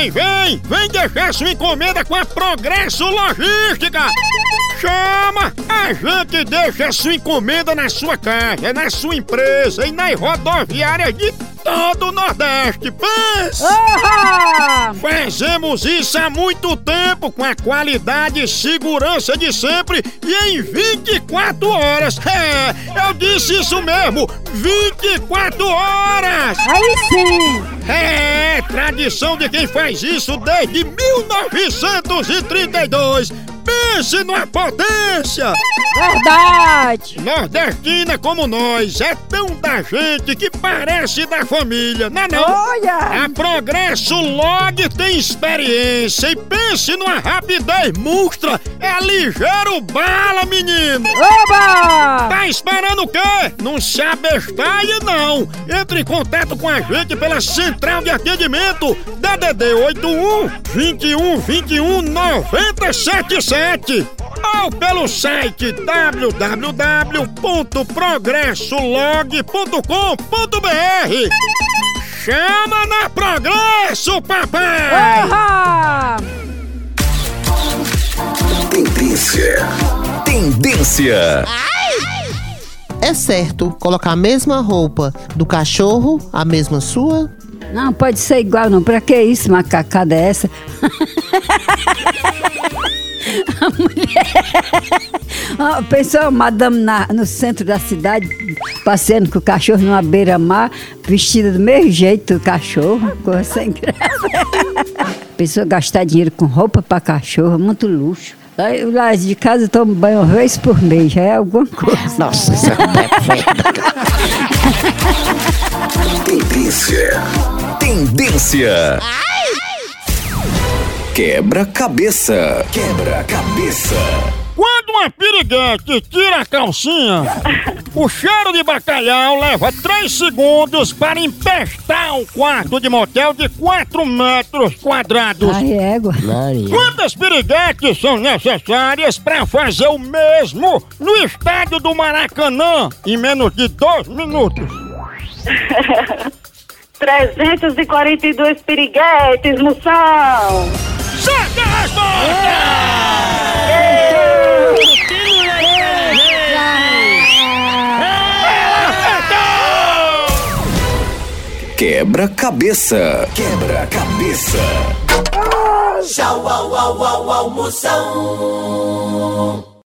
vem, vem! Vem deixar sua encomenda com a Progresso Logística! Chama! A gente deixa sua encomenda na sua casa, na sua empresa e nas rodoviárias de todo o Nordeste. Pensa! Oha! Fazemos isso há muito tempo com a qualidade e segurança de sempre e em 24 horas. É, eu disse isso mesmo, 24 horas! Aí sim! É, tradição de quem faz isso desde 1932. Pense numa potência! Verdade! Nordestina como nós, é tão da gente que parece da família, não é não? Olha! A Progresso Log tem experiência e pense numa rapidez monstra. É ligeiro bala, menino. Oba! Tá esperando o quê? Não se abestalhe, não. Entre em contato com a gente pela central de atendimento DDD 81 21 21 977 ou pelo site www.progressolog.com.br. Chama na Progresso, papai! Tendência. Tendência. É certo colocar a mesma roupa do cachorro, a mesma sua? Não, pode ser igual não. Pra que isso, macacada é essa? A mulher... Pensou a madame na- no centro da cidade, passeando com o cachorro numa beira-mar, vestida do mesmo jeito do cachorro, coisa sem graça. Pensou gastar dinheiro com roupa pra cachorro, muito luxo. Lá, lá de casa eu tomo banho uma vez por mês, já é alguma coisa. Nossa, isso é perfeito. Tendência. Tendência. Quebra-cabeça. Quebra-cabeça. Quando uma piriguete tira a calcinha, o cheiro de bacalhau leva 3 segundos para empestar um quarto de motel de 4 metros quadrados. Ai, égua. Quantas piriguetes são necessárias para fazer o mesmo no estádio do Maracanã em menos de 2 minutos? 342 piriguetes, moção! Quebra-cabeça. Quebra-cabeça. Tchau, au, au, au, au, Moção.